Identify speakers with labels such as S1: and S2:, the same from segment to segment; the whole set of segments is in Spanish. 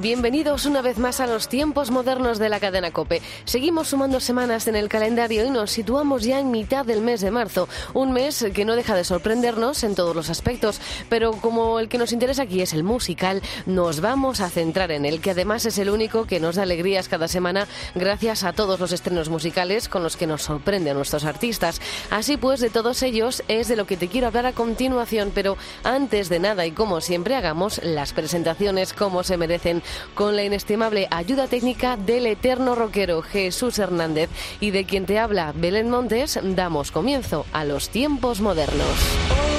S1: Bienvenidos una vez más a los tiempos modernos de la cadena Cope. Seguimos sumando semanas en el calendario y nos situamos ya en mitad del mes de marzo, un mes que no deja de sorprendernos en todos los aspectos, pero como el que nos interesa aquí es el musical, nos vamos a centrar en él, que además es el único que nos da alegrías cada semana gracias a todos los estrenos musicales con los que nos sorprenden nuestros artistas. Así pues, de todos ellos es de lo que te quiero hablar a continuación, pero antes de nada y como siempre hagamos las presentaciones como se con la inestimable ayuda técnica del eterno rockero Jesús Hernández y de quien te habla Belén Montes, damos comienzo a los tiempos modernos.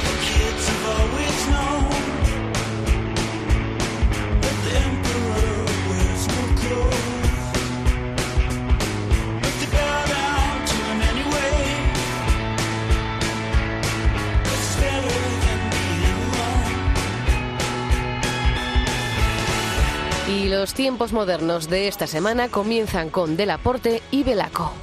S1: Tiempos modernos de esta semana comienzan con Delaporte y Belaco.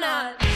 S2: Personal.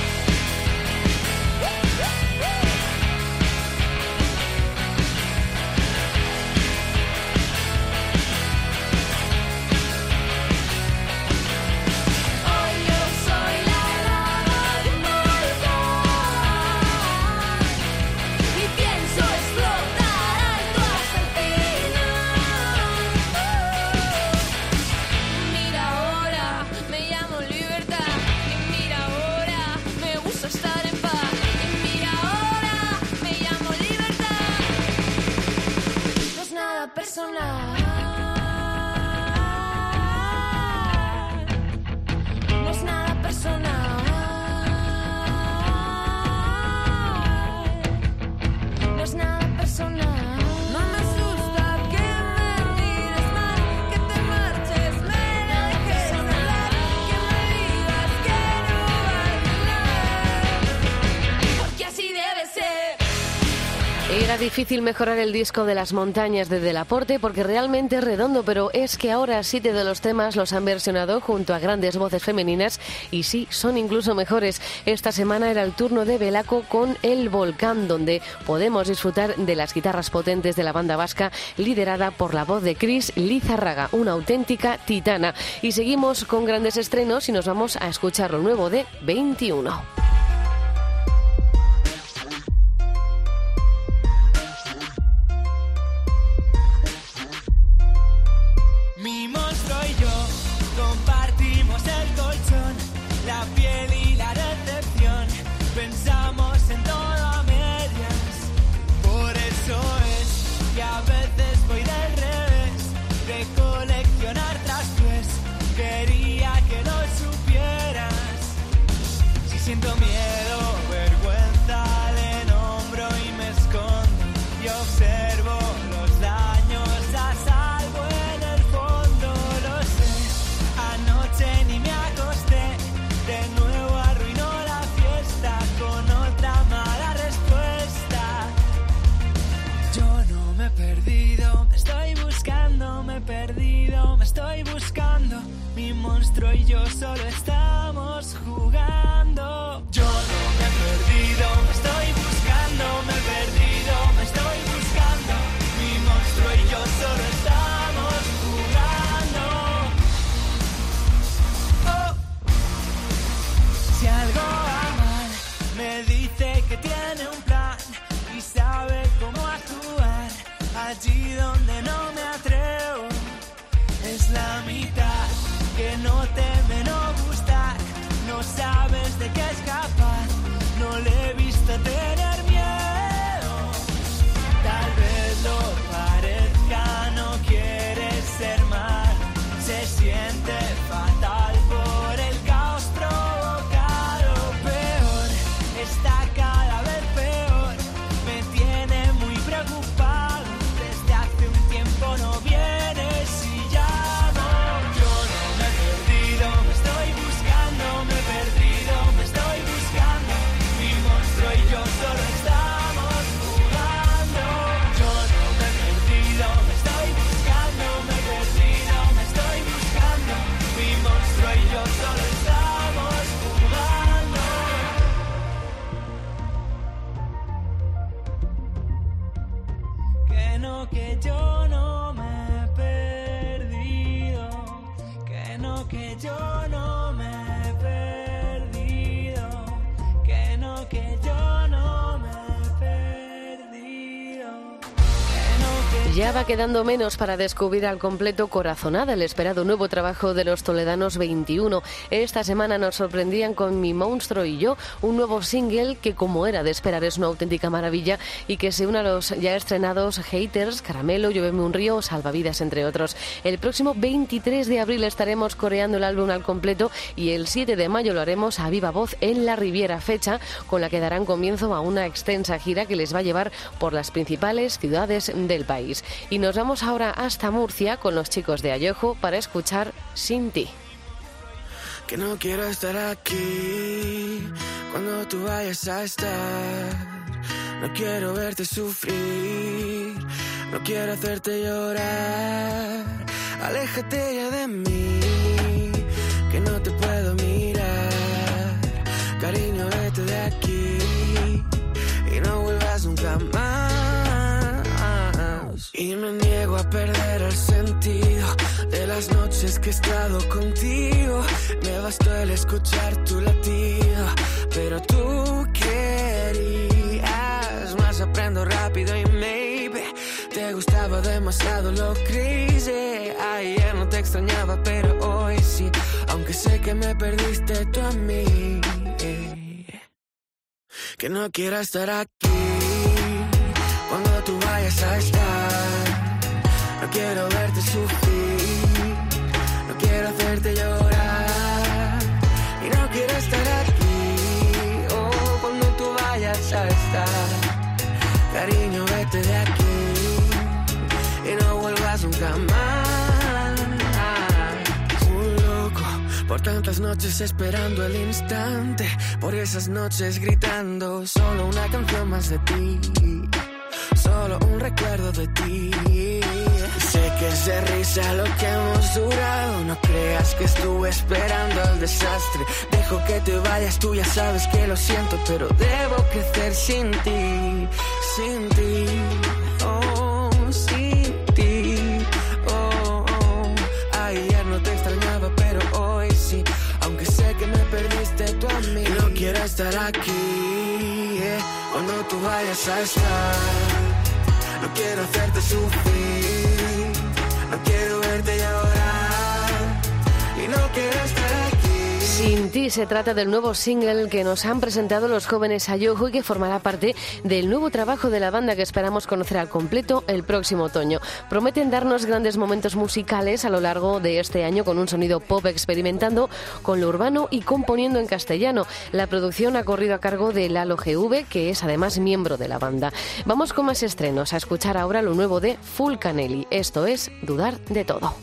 S1: Difícil mejorar el disco de las montañas de Delaporte porque realmente es redondo, pero es que ahora siete de los temas los han versionado junto a grandes voces femeninas y sí, son incluso mejores. Esta semana era el turno de Belaco con El Volcán, donde podemos disfrutar de las guitarras potentes de la banda vasca liderada por la voz de Chris Lizarraga, una auténtica titana. Y seguimos con grandes estrenos y nos vamos a escuchar lo nuevo de 21.
S3: Y yo solo estamos se
S1: Ya va quedando menos para descubrir al completo Corazonada, el esperado nuevo trabajo de los Toledanos 21. Esta semana nos sorprendían con Mi Monstruo y yo, un nuevo single que, como era de esperar, es una auténtica maravilla y que se une a los ya estrenados Haters, Caramelo, Llueveme un río, Salvavidas, entre otros. El próximo 23 de abril estaremos coreando el álbum al completo y el 7 de mayo lo haremos a viva voz en la Riviera, fecha con la que darán comienzo a una extensa gira que les va a llevar por las principales ciudades del país. Y nos vamos ahora hasta Murcia con los chicos de Ayojo para escuchar Sin ti.
S4: Que no quiero estar aquí cuando tú vayas a estar. No quiero verte sufrir, no quiero hacerte llorar. Aléjate ya de mí, que no te puedo mirar. Cariño, vete de aquí Y me niego a perder el sentido de las noches que he estado contigo. Me bastó el escuchar tu latido, pero tú querías más. Aprendo rápido y maybe te gustaba demasiado lo crazy. Ayer no te extrañaba, pero hoy sí. Aunque sé que me perdiste tú a mí. Que no quiera estar aquí tú vayas a estar. No quiero verte sufrir, no quiero hacerte llorar. Y no quiero estar aquí, oh, cuando tú vayas a estar. Cariño, vete de aquí y no vuelvas nunca más. Un loco por tantas noches esperando el instante, por esas noches gritando solo una canción más de ti recuerdo de ti. Sé que es de risa lo que hemos durado. No creas que estuve esperando el desastre. Dejo que te vayas, tú ya sabes que lo siento, pero debo crecer sin ti, sin ti. Oh, sin ti. Oh. Ayer no te extrañaba, pero hoy sí. Aunque sé que me perdiste tú a. No quiero estar aquí eh, cuando tú vayas a estar. Quiero hacerte sufrir, no quiero verte llorar y no quiero estar.
S1: Ti se trata del nuevo single que nos han presentado los jóvenes Ayojo y que formará parte del nuevo trabajo de la banda que esperamos conocer al completo el próximo otoño. Prometen darnos grandes momentos musicales a lo largo de este año con un sonido pop experimentando con lo urbano y componiendo en castellano. La producción ha corrido a cargo de Lalo GV, que es además miembro de la banda. Vamos con más estrenos a escuchar ahora lo nuevo de Full Canelli. Esto es Dudar de todo.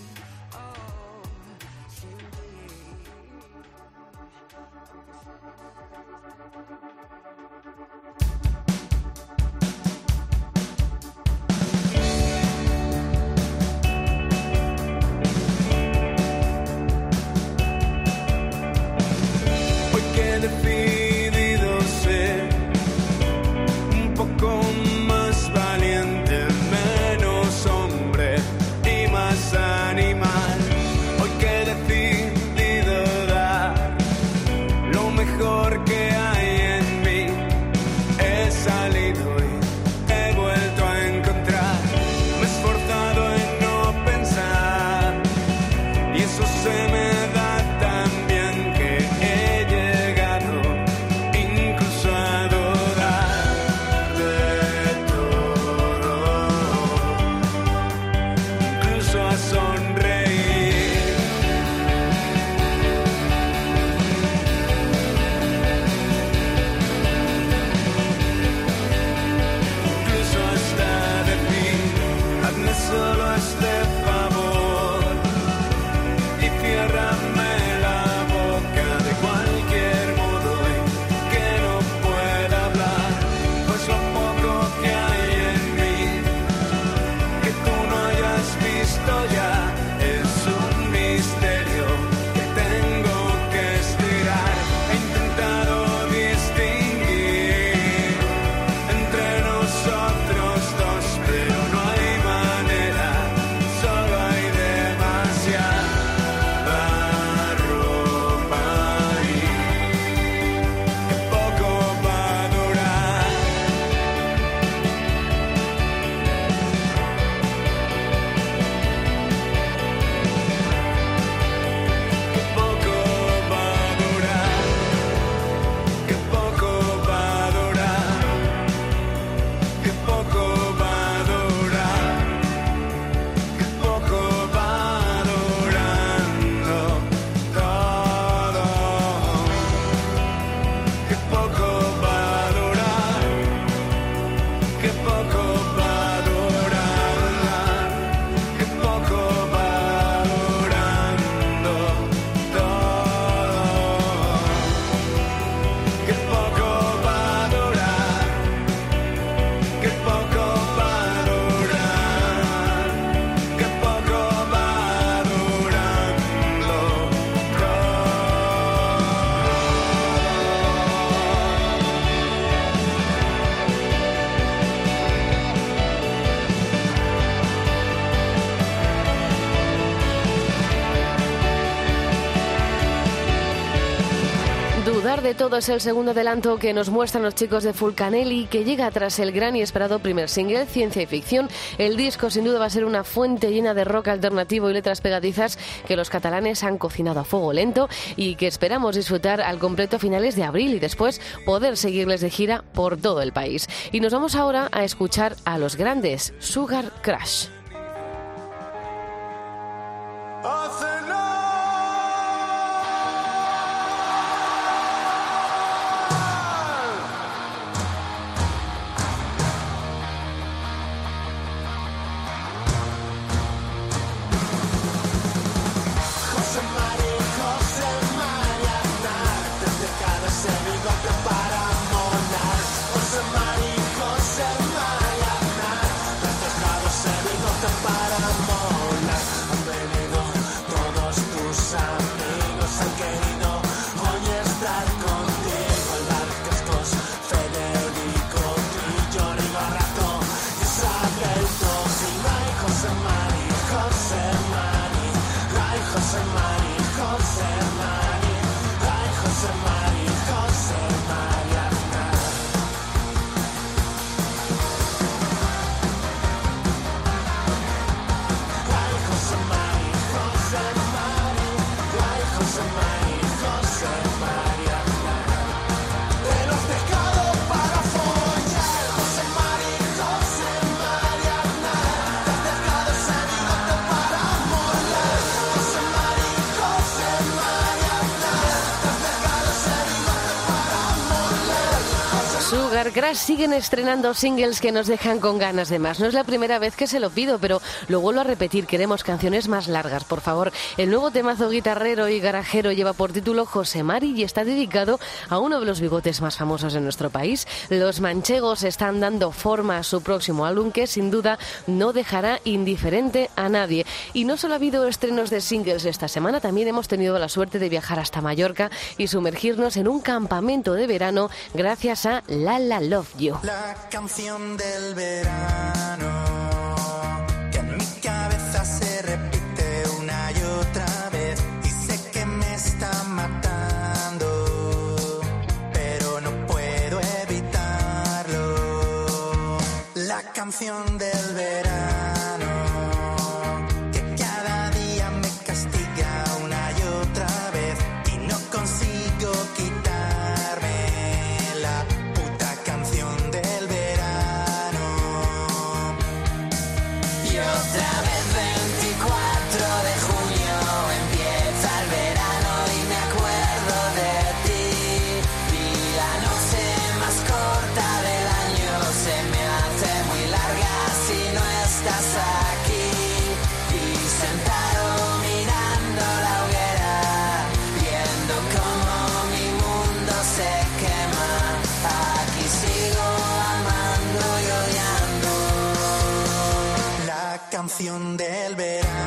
S5: Todo
S1: es el segundo adelanto que nos muestran los chicos de Fulcanelli, que llega tras el gran y esperado primer single, Ciencia y Ficción. El disco sin duda va a ser una fuente llena de rock alternativo y letras pegadizas que los catalanes han cocinado a fuego lento y que esperamos disfrutar al completo a finales de abril y después poder seguirles de gira por todo el país. Y nos vamos ahora a escuchar a los grandes Sugar Crash. Siguen estrenando singles que nos dejan con ganas de más. No es la primera vez que se lo pido, pero lo vuelvo a repetir. Queremos canciones más largas, por favor. El nuevo temazo guitarrero y garajero lleva por título José Mari y está dedicado a uno de los bigotes más famosos de nuestro país. Los manchegos están dando forma a su próximo álbum que sin duda no dejará indiferente a nadie. Y no solo ha habido estrenos de singles esta semana, también hemos tenido la suerte de viajar hasta Mallorca y sumergirnos en un campamento de verano gracias a La La
S6: La canción del verano que en mi cabeza se repite una y otra vez y sé que me está matando, pero no puedo evitarlo. La canción del verano.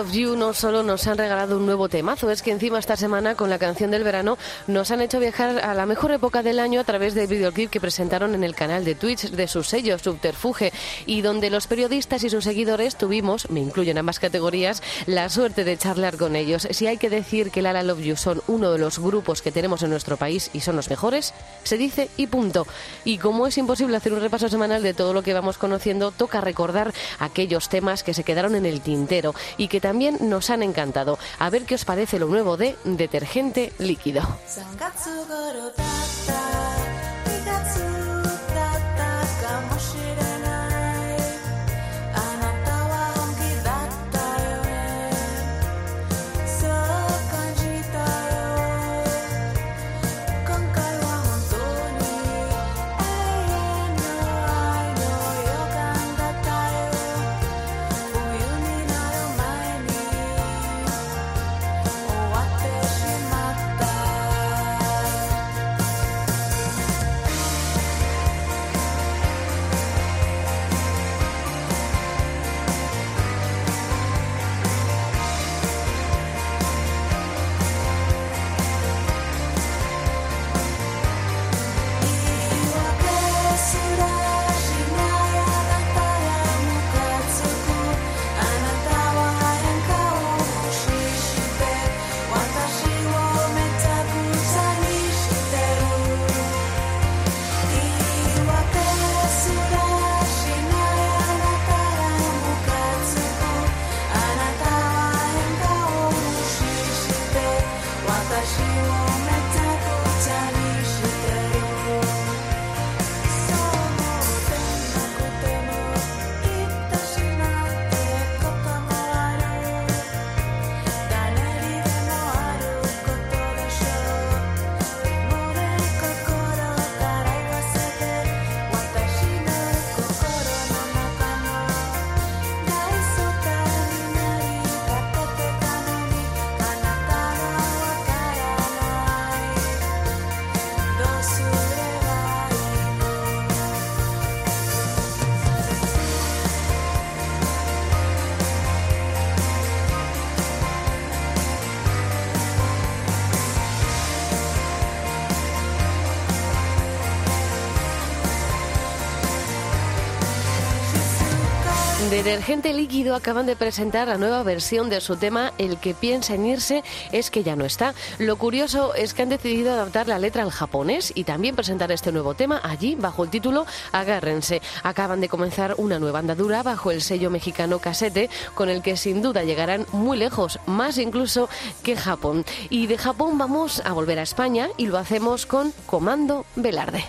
S7: Love You no solo nos han regalado un nuevo temazo, es que encima esta semana con la canción del verano nos han hecho viajar a la mejor época del año a través del videoclip que presentaron en el canal de Twitch de su sello Subterfuge y donde los periodistas y sus seguidores tuvimos, me incluyen ambas categorías, la suerte de charlar con ellos. Si hay que decir que La La Love You son uno de los grupos que tenemos en nuestro país y son los mejores, se dice y punto. Y como es imposible hacer un repaso semanal de todo lo que vamos conociendo, toca recordar aquellos temas que se quedaron en el tintero y que también nos han encantado. A ver qué os parece lo nuevo de Detergente Líquido. Detergente Líquido acaban de presentar la nueva versión de su tema El que piensa en irse es que ya no está. Lo curioso es que han decidido adaptar la letra al japonés y también presentar este nuevo tema allí bajo el título Agárrense. Acaban de comenzar una nueva andadura bajo el sello mexicano Casete con el que sin duda llegarán muy lejos, más incluso que Japón. Y de Japón vamos a volver a España y lo hacemos con Comando Velarde.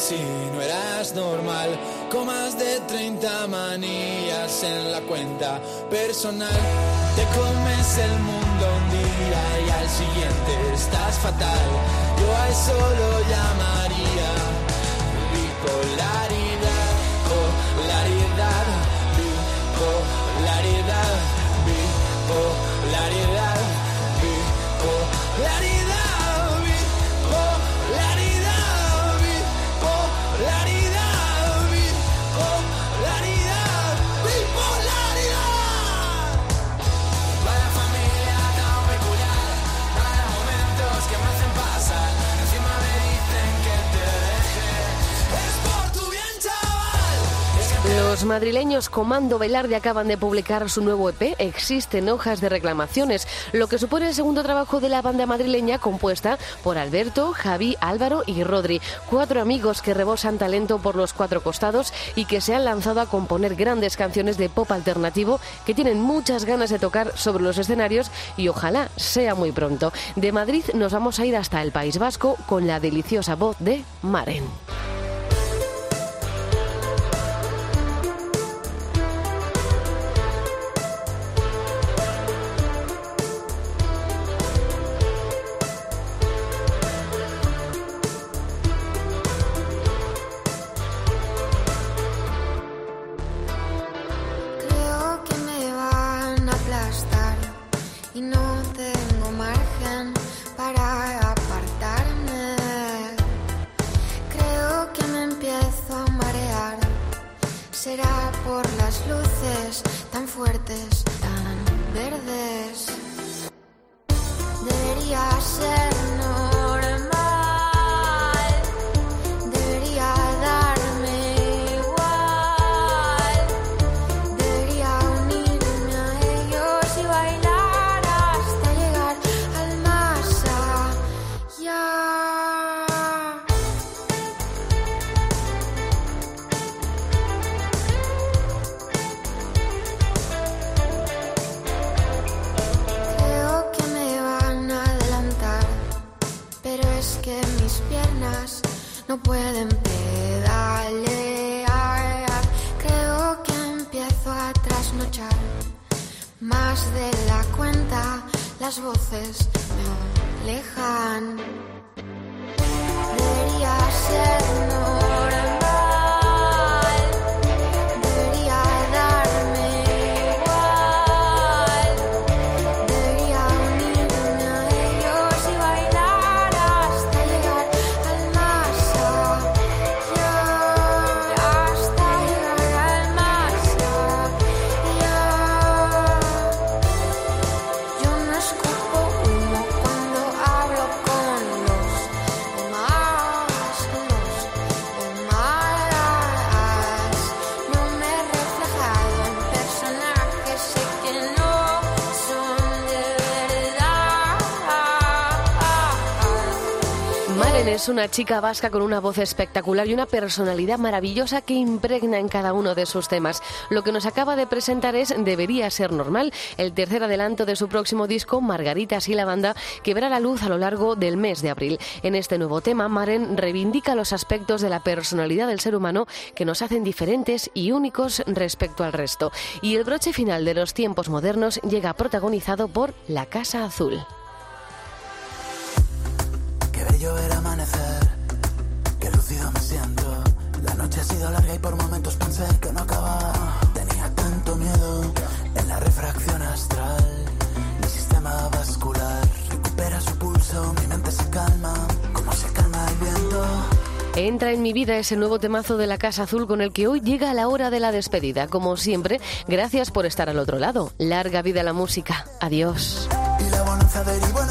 S8: Si no eras normal, con más de 30 manillas en la cuenta personal. Te comes el mundo un día y al siguiente estás fatal. Yo a eso lo llamaría bipolaridad, polaridad, bipolaridad, bipolaridad.
S1: Los madrileños Comando Velarde acaban de publicar su nuevo EP, Existen hojas de reclamaciones, lo que supone el segundo trabajo de la banda madrileña compuesta por Alberto, Javi, Álvaro y Rodri, cuatro amigos que rebosan talento por los cuatro costados y que se han lanzado a componer grandes canciones de pop alternativo que tienen muchas ganas de tocar sobre los escenarios y ojalá sea muy pronto. De Madrid nos vamos a ir hasta el País Vasco con la deliciosa voz de Maren.
S9: Tan fuertes, tan verdes.
S1: Una chica vasca con una voz espectacular y una personalidad maravillosa que impregna en cada uno de sus temas. Lo que nos acaba de presentar es Debería ser normal, el tercer adelanto de su próximo disco Margaritas y la banda que verá la luz a lo largo del mes de abril. En este nuevo tema, Maren reivindica los aspectos de la personalidad del ser humano que nos hacen diferentes y únicos respecto al resto. Y el broche final de los tiempos modernos llega protagonizado por La Casa Azul.
S8: Bello ver amanecer, qué lúcido me siento. La noche ha sido larga y por momentos pensé que no acababa. Tenía tanto miedo en la refracción astral. Mi sistema vascular recupera su pulso, mi mente se calma, como se calma el viento.
S1: Entra en mi vida ese nuevo temazo de la Casa Azul con el que hoy llega la hora de la despedida. Como siempre, gracias por estar al otro lado. Larga vida la música. Adiós.
S8: Y la bonanza derivó en